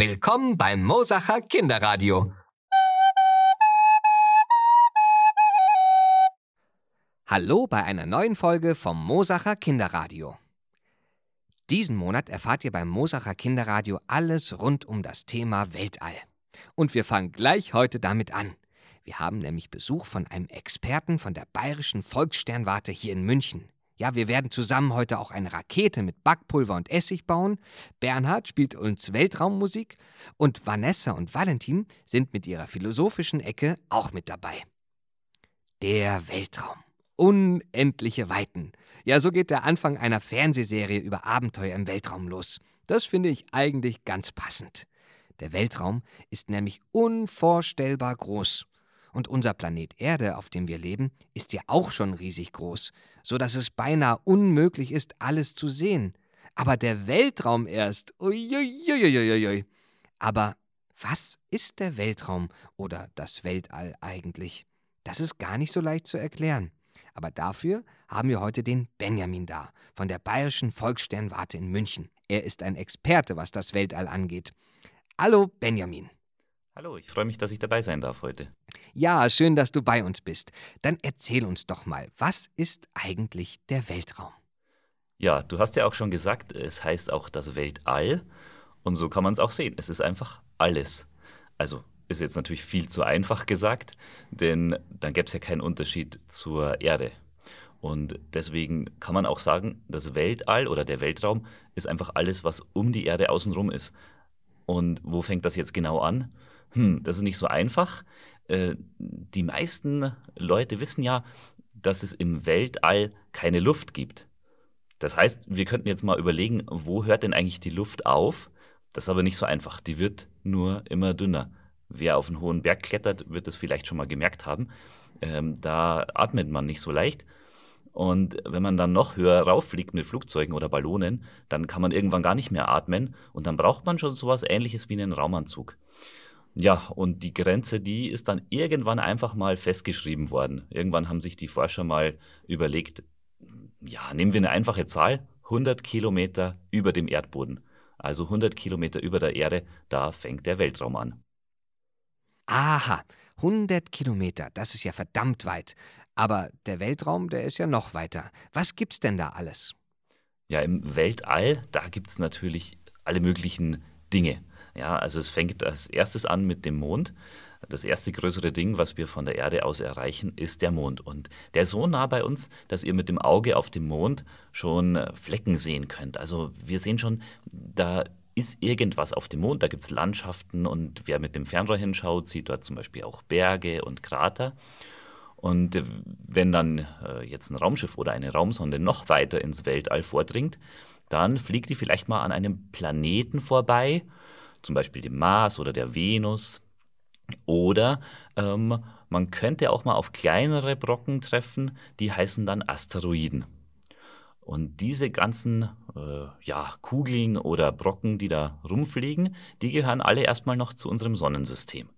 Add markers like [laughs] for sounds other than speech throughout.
Willkommen beim Mosacher Kinderradio. Hallo bei einer neuen Folge vom Mosacher Kinderradio. Diesen Monat erfahrt ihr beim Mosacher Kinderradio alles rund um das Thema Weltall. Und wir fangen gleich heute damit an. Wir haben nämlich Besuch von einem Experten von der Bayerischen Volkssternwarte hier in München. Ja, wir werden zusammen heute auch eine Rakete mit Backpulver und Essig bauen. Bernhard spielt uns Weltraummusik und Vanessa und Valentin sind mit ihrer philosophischen Ecke auch mit dabei. Der Weltraum. Unendliche Weiten. Ja, so geht der Anfang einer Fernsehserie über Abenteuer im Weltraum los. Das finde ich eigentlich ganz passend. Der Weltraum ist nämlich unvorstellbar groß. Und unser Planet Erde, auf dem wir leben, ist ja auch schon riesig groß, so dass es beinahe unmöglich ist, alles zu sehen. Aber der Weltraum erst. Uiuiuiuiui. Aber was ist der Weltraum oder das Weltall eigentlich? Das ist gar nicht so leicht zu erklären. Aber dafür haben wir heute den Benjamin da, von der Bayerischen Volkssternwarte in München. Er ist ein Experte, was das Weltall angeht. Hallo, Benjamin. Hallo, ich freue mich, dass ich dabei sein darf heute. Ja, schön, dass du bei uns bist. Dann erzähl uns doch mal, was ist eigentlich der Weltraum? Ja, du hast ja auch schon gesagt, es heißt auch das Weltall. Und so kann man es auch sehen. Es ist einfach alles. Also ist jetzt natürlich viel zu einfach gesagt, denn dann gäbe es ja keinen Unterschied zur Erde. Und deswegen kann man auch sagen, das Weltall oder der Weltraum ist einfach alles, was um die Erde außenrum ist. Und wo fängt das jetzt genau an? Hm, das ist nicht so einfach. Äh, die meisten Leute wissen ja, dass es im Weltall keine Luft gibt. Das heißt, wir könnten jetzt mal überlegen, wo hört denn eigentlich die Luft auf? Das ist aber nicht so einfach. Die wird nur immer dünner. Wer auf einen hohen Berg klettert, wird das vielleicht schon mal gemerkt haben. Ähm, da atmet man nicht so leicht. Und wenn man dann noch höher rauffliegt mit Flugzeugen oder Ballonen, dann kann man irgendwann gar nicht mehr atmen. Und dann braucht man schon sowas ähnliches wie einen Raumanzug. Ja, und die Grenze, die ist dann irgendwann einfach mal festgeschrieben worden. Irgendwann haben sich die Forscher mal überlegt, ja, nehmen wir eine einfache Zahl, 100 Kilometer über dem Erdboden. Also 100 Kilometer über der Erde, da fängt der Weltraum an. Aha, 100 Kilometer, das ist ja verdammt weit. Aber der Weltraum, der ist ja noch weiter. Was gibt's denn da alles? Ja, im Weltall, da gibt's natürlich alle möglichen Dinge. Ja, also es fängt als erstes an mit dem Mond. Das erste größere Ding, was wir von der Erde aus erreichen, ist der Mond. Und der ist so nah bei uns, dass ihr mit dem Auge auf dem Mond schon äh, Flecken sehen könnt. Also wir sehen schon, da ist irgendwas auf dem Mond. Da gibt es Landschaften und wer mit dem Fernrohr hinschaut, sieht dort zum Beispiel auch Berge und Krater. Und äh, wenn dann äh, jetzt ein Raumschiff oder eine Raumsonde noch weiter ins Weltall vordringt, dann fliegt die vielleicht mal an einem Planeten vorbei zum Beispiel dem Mars oder der Venus. Oder ähm, man könnte auch mal auf kleinere Brocken treffen, die heißen dann Asteroiden. Und diese ganzen äh, ja, Kugeln oder Brocken, die da rumfliegen, die gehören alle erstmal noch zu unserem Sonnensystem.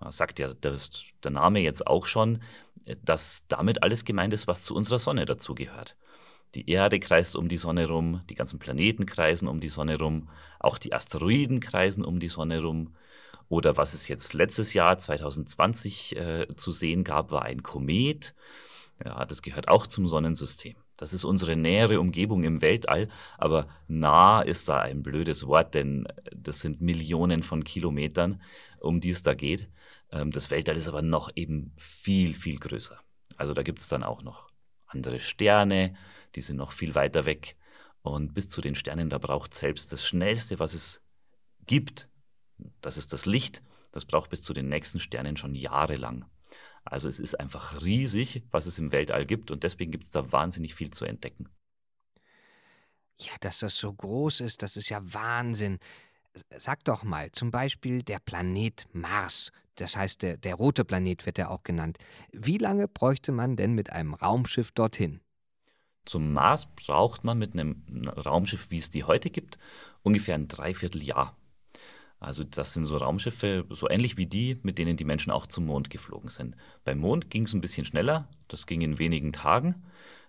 Das sagt ja das, der Name jetzt auch schon, dass damit alles gemeint ist, was zu unserer Sonne dazugehört. Die Erde kreist um die Sonne rum, die ganzen Planeten kreisen um die Sonne rum, auch die Asteroiden kreisen um die Sonne rum. Oder was es jetzt letztes Jahr 2020 äh, zu sehen gab, war ein Komet. Ja, das gehört auch zum Sonnensystem. Das ist unsere nähere Umgebung im Weltall, aber nah ist da ein blödes Wort, denn das sind Millionen von Kilometern, um die es da geht. Ähm, das Weltall ist aber noch eben viel, viel größer. Also da gibt es dann auch noch andere Sterne, die sind noch viel weiter weg. Und bis zu den Sternen, da braucht selbst das Schnellste, was es gibt, das ist das Licht, das braucht bis zu den nächsten Sternen schon jahrelang. Also es ist einfach riesig, was es im Weltall gibt und deswegen gibt es da wahnsinnig viel zu entdecken. Ja, dass das so groß ist, das ist ja Wahnsinn. Sag doch mal, zum Beispiel der Planet Mars, das heißt der, der rote Planet wird er auch genannt. Wie lange bräuchte man denn mit einem Raumschiff dorthin? Zum Mars braucht man mit einem Raumschiff, wie es die heute gibt, ungefähr ein Dreivierteljahr. Also das sind so Raumschiffe, so ähnlich wie die, mit denen die Menschen auch zum Mond geflogen sind. Beim Mond ging es ein bisschen schneller, das ging in wenigen Tagen.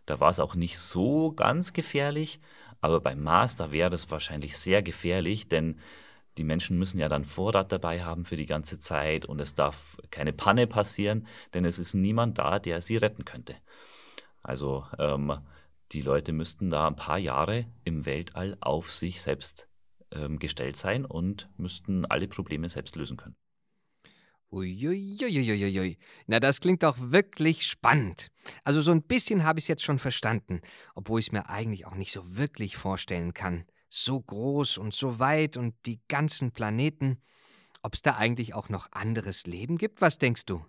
Da war es auch nicht so ganz gefährlich, aber beim Mars, da wäre das wahrscheinlich sehr gefährlich, denn die Menschen müssen ja dann Vorrat dabei haben für die ganze Zeit und es darf keine Panne passieren, denn es ist niemand da, der sie retten könnte. Also ähm, die Leute müssten da ein paar Jahre im Weltall auf sich selbst ähm, gestellt sein und müssten alle Probleme selbst lösen können. Uiuiuiuiui. Na, das klingt doch wirklich spannend. Also so ein bisschen habe ich es jetzt schon verstanden, obwohl ich es mir eigentlich auch nicht so wirklich vorstellen kann. So groß und so weit und die ganzen Planeten. Ob es da eigentlich auch noch anderes Leben gibt? Was denkst du?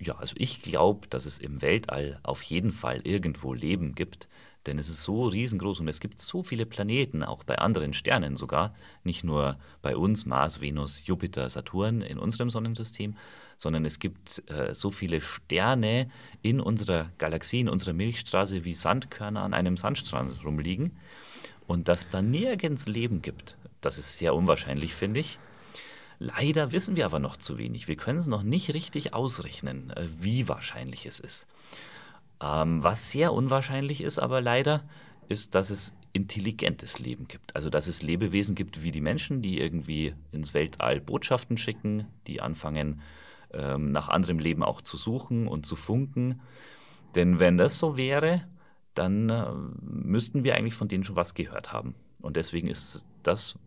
Ja, also ich glaube, dass es im Weltall auf jeden Fall irgendwo Leben gibt, denn es ist so riesengroß und es gibt so viele Planeten, auch bei anderen Sternen sogar, nicht nur bei uns, Mars, Venus, Jupiter, Saturn in unserem Sonnensystem, sondern es gibt äh, so viele Sterne in unserer Galaxie, in unserer Milchstraße wie Sandkörner an einem Sandstrand rumliegen. Und dass da nirgends Leben gibt, das ist sehr unwahrscheinlich, finde ich. Leider wissen wir aber noch zu wenig. Wir können es noch nicht richtig ausrechnen, äh, wie wahrscheinlich es ist. Ähm, was sehr unwahrscheinlich ist, aber leider, ist, dass es intelligentes Leben gibt. Also dass es Lebewesen gibt wie die Menschen, die irgendwie ins Weltall Botschaften schicken, die anfangen, ähm, nach anderem Leben auch zu suchen und zu funken. Denn wenn das so wäre, dann äh, müssten wir eigentlich von denen schon was gehört haben. Und deswegen ist das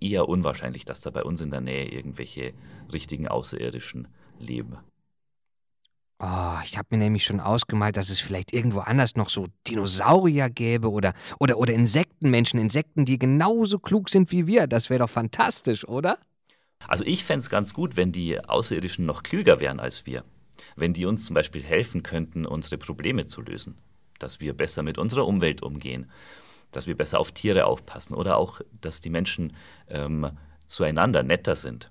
eher unwahrscheinlich, dass da bei uns in der Nähe irgendwelche richtigen Außerirdischen leben. Oh, ich habe mir nämlich schon ausgemalt, dass es vielleicht irgendwo anders noch so Dinosaurier gäbe oder, oder, oder Insektenmenschen, Insekten, die genauso klug sind wie wir. Das wäre doch fantastisch, oder? Also ich fände es ganz gut, wenn die Außerirdischen noch klüger wären als wir. Wenn die uns zum Beispiel helfen könnten, unsere Probleme zu lösen. Dass wir besser mit unserer Umwelt umgehen. Dass wir besser auf Tiere aufpassen. Oder auch, dass die Menschen ähm, zueinander netter sind.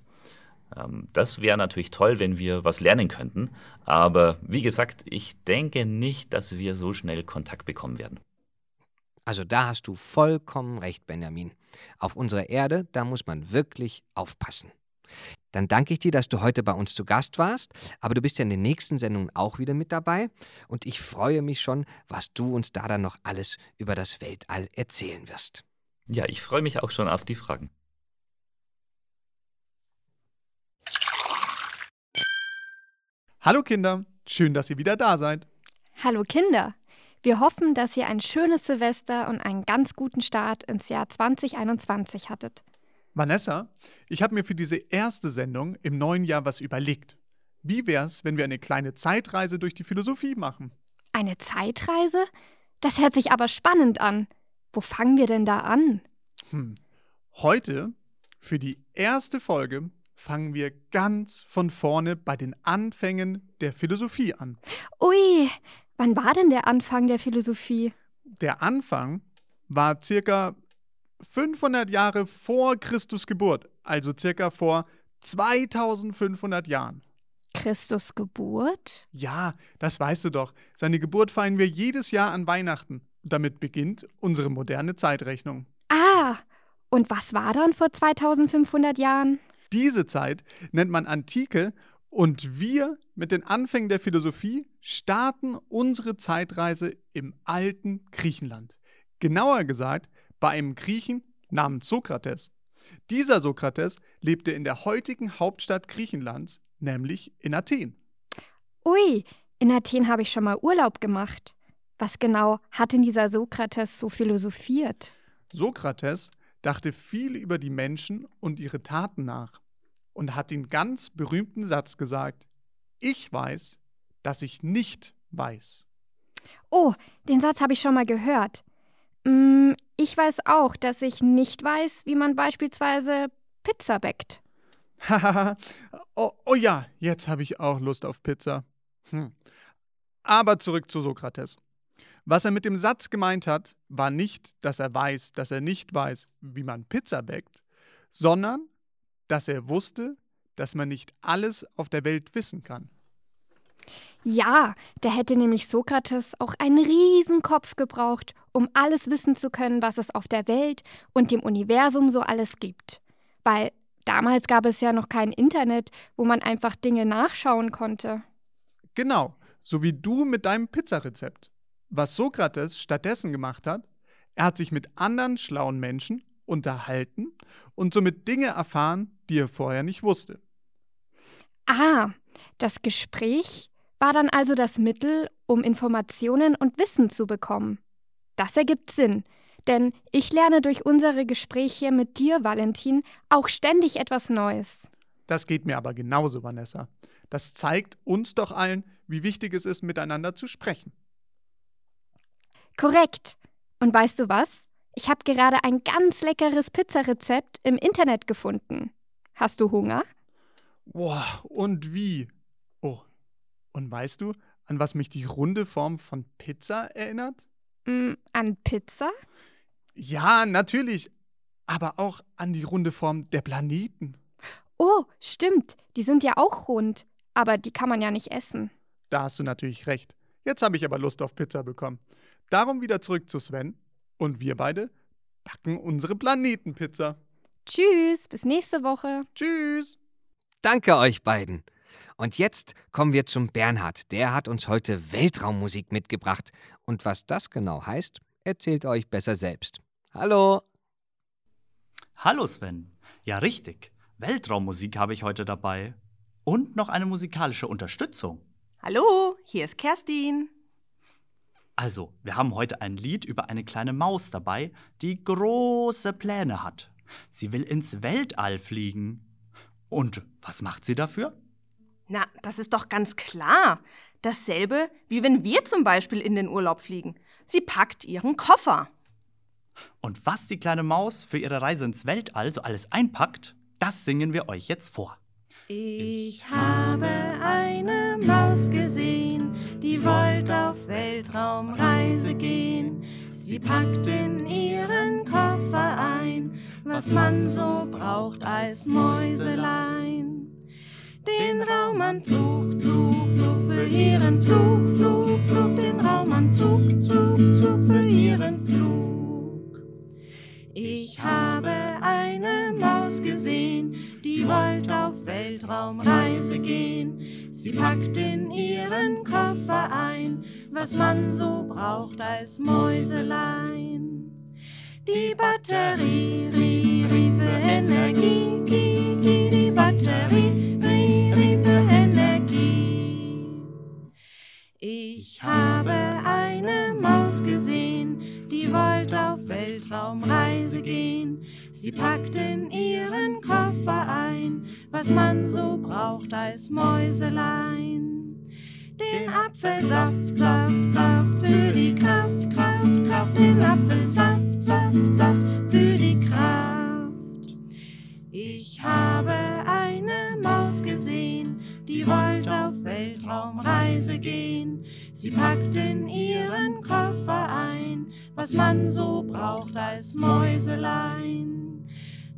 Ähm, das wäre natürlich toll, wenn wir was lernen könnten. Aber wie gesagt, ich denke nicht, dass wir so schnell Kontakt bekommen werden. Also da hast du vollkommen recht, Benjamin. Auf unserer Erde, da muss man wirklich aufpassen. Dann danke ich dir, dass du heute bei uns zu Gast warst, aber du bist ja in den nächsten Sendungen auch wieder mit dabei und ich freue mich schon, was du uns da dann noch alles über das Weltall erzählen wirst. Ja, ich freue mich auch schon auf die Fragen. Hallo Kinder, schön, dass ihr wieder da seid. Hallo Kinder, wir hoffen, dass ihr ein schönes Silvester und einen ganz guten Start ins Jahr 2021 hattet. Vanessa, ich habe mir für diese erste Sendung im neuen Jahr was überlegt. Wie wär's, wenn wir eine kleine Zeitreise durch die Philosophie machen? Eine Zeitreise? Das hört sich aber spannend an. Wo fangen wir denn da an? Hm. Heute, für die erste Folge, fangen wir ganz von vorne bei den Anfängen der Philosophie an. Ui, wann war denn der Anfang der Philosophie? Der Anfang war circa 500 Jahre vor Christus Geburt, also circa vor 2500 Jahren. Christus Geburt? Ja, das weißt du doch. Seine Geburt feiern wir jedes Jahr an Weihnachten. damit beginnt unsere moderne Zeitrechnung. Ah, und was war dann vor 2500 Jahren? Diese Zeit nennt man Antike und wir mit den Anfängen der Philosophie starten unsere Zeitreise im alten Griechenland. Genauer gesagt bei einem Griechen namens Sokrates. Dieser Sokrates lebte in der heutigen Hauptstadt Griechenlands, nämlich in Athen. Ui, in Athen habe ich schon mal Urlaub gemacht. Was genau hat denn dieser Sokrates so philosophiert? Sokrates dachte viel über die Menschen und ihre Taten nach und hat den ganz berühmten Satz gesagt, ich weiß, dass ich nicht weiß. Oh, den Satz habe ich schon mal gehört. Mm, ich weiß auch, dass ich nicht weiß, wie man beispielsweise Pizza bäckt. [laughs] Oh, oh ja, jetzt habe ich auch Lust auf Pizza. Hm. Aber zurück zu Sokrates. Was er mit dem Satz gemeint hat, war nicht, dass er weiß, dass er nicht weiß, wie man Pizza bäckt, sondern dass er wusste, dass man nicht alles auf der Welt wissen kann. Ja, da hätte nämlich Sokrates auch einen Riesenkopf gebraucht, um alles wissen zu können, was es auf der Welt und dem Universum so alles gibt. Weil damals gab es ja noch kein Internet, wo man einfach Dinge nachschauen konnte. Genau, so wie du mit deinem Pizzarezept. Was Sokrates stattdessen gemacht hat, er hat sich mit anderen schlauen Menschen unterhalten und somit Dinge erfahren, die ihr vorher nicht wusstet. Ah, das Gespräch war dann also das Mittel, um Informationen und Wissen zu bekommen. Das ergibt Sinn, denn ich lerne durch unsere Gespräche mit dir, Valentin, auch ständig etwas Neues. Das geht mir aber genauso, Vanessa. Das zeigt uns doch allen, wie wichtig es ist, miteinander zu sprechen. Korrekt. Und weißt du was? Ich habe gerade ein ganz leckeres Pizzarezept im Internet gefunden. Hast du Hunger? Boah, und wie? Oh, und weißt du, an was mich die runde Form von Pizza erinnert? Mm, an Pizza? Ja, natürlich. Aber auch an die runde Form der Planeten. Oh, stimmt. Die sind ja auch rund. Aber die kann man ja nicht essen. Da hast du natürlich recht. Jetzt habe ich aber Lust auf Pizza bekommen. Darum wieder zurück zu Sven. Und wir beide backen unsere Planetenpizza. Tschüss, bis nächste Woche. Tschüss. Danke euch beiden. Und jetzt kommen wir zum Bernhard. Der hat uns heute Weltraummusik mitgebracht. Und was das genau heißt, erzählt euch besser selbst. Hallo. Hallo Sven. Ja, richtig. Weltraummusik habe ich heute dabei. Und noch eine musikalische Unterstützung. Hallo, hier ist Kerstin. Also, wir haben heute ein Lied über eine kleine Maus dabei, die große Pläne hat. Sie will ins Weltall fliegen. Und was macht sie dafür? Na, das ist doch ganz klar. Dasselbe, wie wenn wir zum Beispiel in den Urlaub fliegen. Sie packt ihren Koffer. Und was die kleine Maus für ihre Reise ins Weltall so alles einpackt, das singen wir euch jetzt vor. Ich habe eine Maus gesehen, die wollte auf Weltraumreise gehen. Sie packt in ihren Koffer ein, was man so braucht als Mäuselein. Den Raumanzug, Zug, Zug für ihren Flug, Flug, Flug, den Raumanzug, Zug, Zug für ihren Flug. Ich habe eine Maus gesehen, die wollte Weltraumreise gehen. Sie packt in ihren Koffer ein, was man so braucht als Mäuselein. Die Batterie, ri, ri für Energie, ki, ki, die Batterie, ri, ri für Energie. Ich habe eine Maus gesehen, die wollte auf Weltraumreise gehen. Sie packt in ihren Koffer ein, was man so braucht als Mäuselein. Den Apfelsaft, Saft, Saft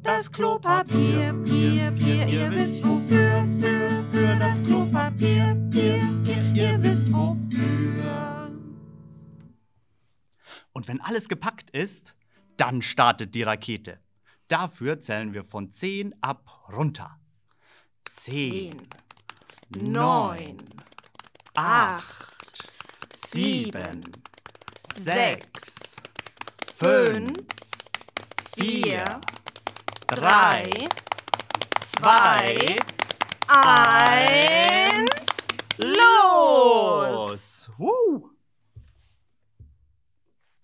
Das Klopapier, Pier, Pier, ihr wisst wofür, für, für das Klopapier, Pier, Pier, ihr wisst wofür. Und wenn alles gepackt ist, dann startet die Rakete. Dafür zählen wir von 10 ab runter. 10, Zehn, neun, acht, sieben, sechs, fünf, vier, drei, zwei, eins, los! Woo!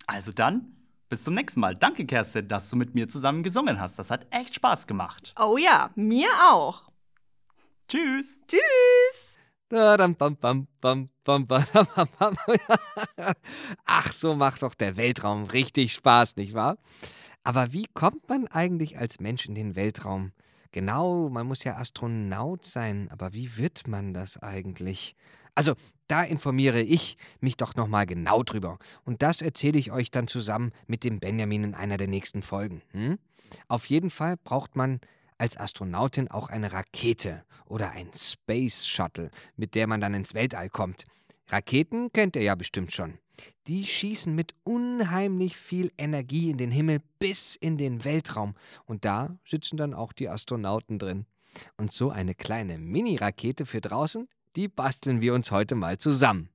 Also dann, bis zum nächsten Mal. Danke, Kerstin, dass du mit mir zusammen gesungen hast. Das hat echt Spaß gemacht. Oh ja, mir auch. Tschüss. Tschüss! Ach, so macht doch der Weltraum richtig Spaß, nicht wahr? Aber wie kommt man eigentlich als Mensch in den Weltraum? Genau, man muss ja Astronaut sein, aber wie wird man das eigentlich? Also, da informiere ich mich doch nochmal genau drüber. Und das erzähle ich euch dann zusammen mit dem Benjamin in einer der nächsten Folgen. Hm? Auf jeden Fall braucht man als Astronautin auch eine Rakete oder ein Space Shuttle, mit der man dann ins Weltall kommt. Raketen kennt ihr ja bestimmt schon. Die schießen mit unheimlich viel Energie in den Himmel bis in den Weltraum. Und da sitzen dann auch die Astronauten drin. Und so eine kleine Mini-Rakete für draußen, die basteln wir uns heute mal zusammen.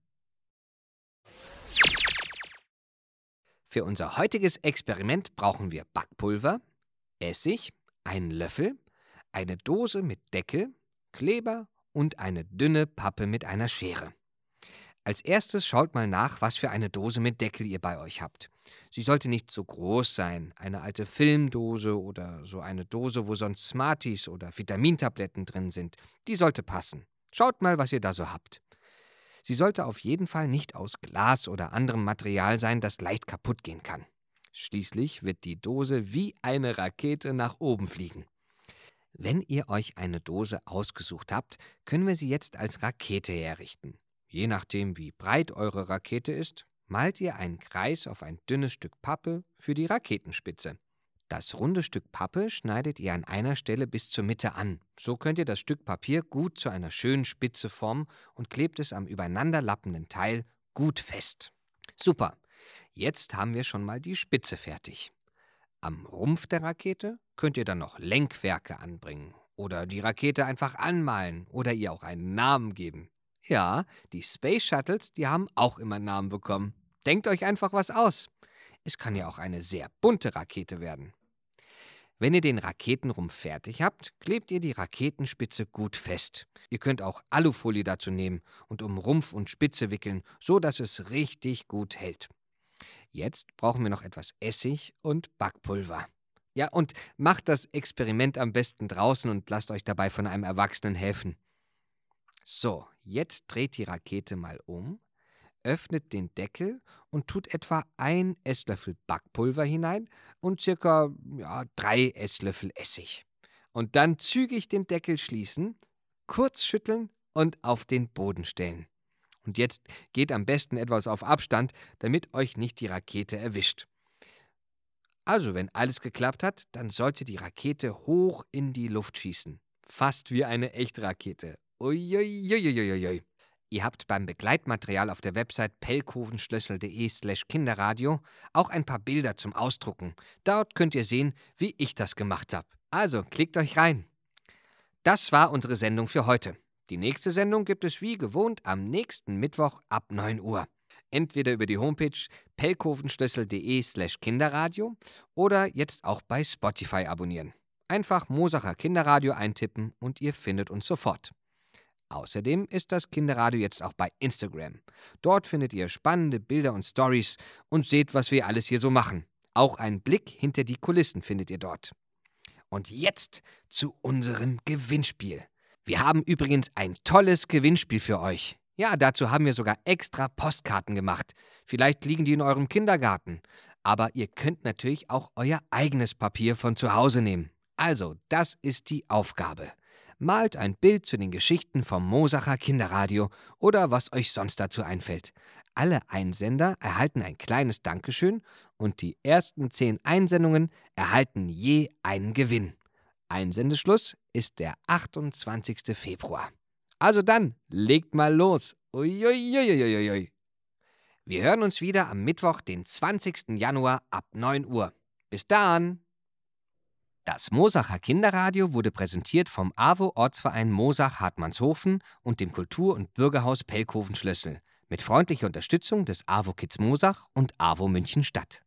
Für unser heutiges Experiment brauchen wir Backpulver, Essig, einen Löffel, eine Dose mit Deckel, Kleber und eine dünne Pappe mit einer Schere. Als erstes schaut mal nach, was für eine Dose mit Deckel ihr bei euch habt. Sie sollte nicht so groß sein, eine alte Filmdose oder so eine Dose, wo sonst Smarties oder Vitamintabletten drin sind. Die sollte passen. Schaut mal, was ihr da so habt. Sie sollte auf jeden Fall nicht aus Glas oder anderem Material sein, das leicht kaputt gehen kann. Schließlich wird die Dose wie eine Rakete nach oben fliegen. Wenn ihr euch eine Dose ausgesucht habt, können wir sie jetzt als Rakete herrichten. Je nachdem, wie breit eure Rakete ist, malt ihr einen Kreis auf ein dünnes Stück Pappe für die Raketenspitze. Das runde Stück Pappe schneidet ihr an einer Stelle bis zur Mitte an. So könnt ihr das Stück Papier gut zu einer schönen Spitze formen und klebt es am übereinanderlappenden Teil gut fest. Super. Jetzt haben wir schon mal die Spitze fertig. Am Rumpf der Rakete könnt ihr dann noch Lenkwerke anbringen oder die Rakete einfach anmalen oder ihr auch einen Namen geben. Ja, die Space Shuttles, die haben auch immer Namen bekommen. Denkt euch einfach was aus. Es kann ja auch eine sehr bunte Rakete werden. Wenn ihr den Raketenrumpf fertig habt, klebt ihr die Raketenspitze gut fest. Ihr könnt auch Alufolie dazu nehmen und um Rumpf und Spitze wickeln, so dass es richtig gut hält. Jetzt brauchen wir noch etwas Essig und Backpulver. Ja, und macht das Experiment am besten draußen und lasst euch dabei von einem Erwachsenen helfen. So, jetzt dreht die Rakete mal um öffnet den Deckel und tut etwa ein Esslöffel Backpulver hinein und circa ja, drei Esslöffel Essig. Und dann zügig den Deckel schließen, kurz schütteln und auf den Boden stellen. Und jetzt geht am besten etwas auf Abstand, damit euch nicht die Rakete erwischt. Also, wenn alles geklappt hat, dann sollte die Rakete hoch in die Luft schießen. Fast wie eine Echtrakete. Uiuiuiuiui. Ihr habt beim Begleitmaterial auf der Website pellkovenschlössel.de/slash Kinderradio auch ein paar Bilder zum Ausdrucken. Dort könnt ihr sehen, wie ich das gemacht habe. Also klickt euch rein. Das war unsere Sendung für heute. Die nächste Sendung gibt es wie gewohnt am nächsten Mittwoch ab 9 Uhr. Entweder über die Homepage pellkovenschlössel.de/slash Kinderradio oder jetzt auch bei Spotify abonnieren. Einfach Mosacher Kinderradio eintippen und ihr findet uns sofort. Außerdem ist das Kinderradio jetzt auch bei Instagram. Dort findet ihr spannende Bilder und Stories und seht, was wir alles hier so machen. Auch einen Blick hinter die Kulissen findet ihr dort. Und jetzt zu unserem Gewinnspiel. Wir haben übrigens ein tolles Gewinnspiel für euch. Ja, dazu haben wir sogar extra Postkarten gemacht. Vielleicht liegen die in eurem Kindergarten. Aber ihr könnt natürlich auch euer eigenes Papier von zu Hause nehmen. Also, das ist die Aufgabe malt ein Bild zu den Geschichten vom Mosacher Kinderradio oder was euch sonst dazu einfällt. Alle Einsender erhalten ein kleines Dankeschön und die ersten zehn Einsendungen erhalten je einen Gewinn. Einsendeschluss ist der 28. Februar. Also dann, legt mal los. Uiuiuiuiui. Wir hören uns wieder am Mittwoch, den 20. Januar ab 9 Uhr. Bis dann! Das Mosacher Kinderradio wurde präsentiert vom AWO Ortsverein Mosach Hartmannshofen und dem Kultur- und Bürgerhaus Pellkoven Schlössel mit freundlicher Unterstützung des AWO Kids Mosach und AWO München Stadt.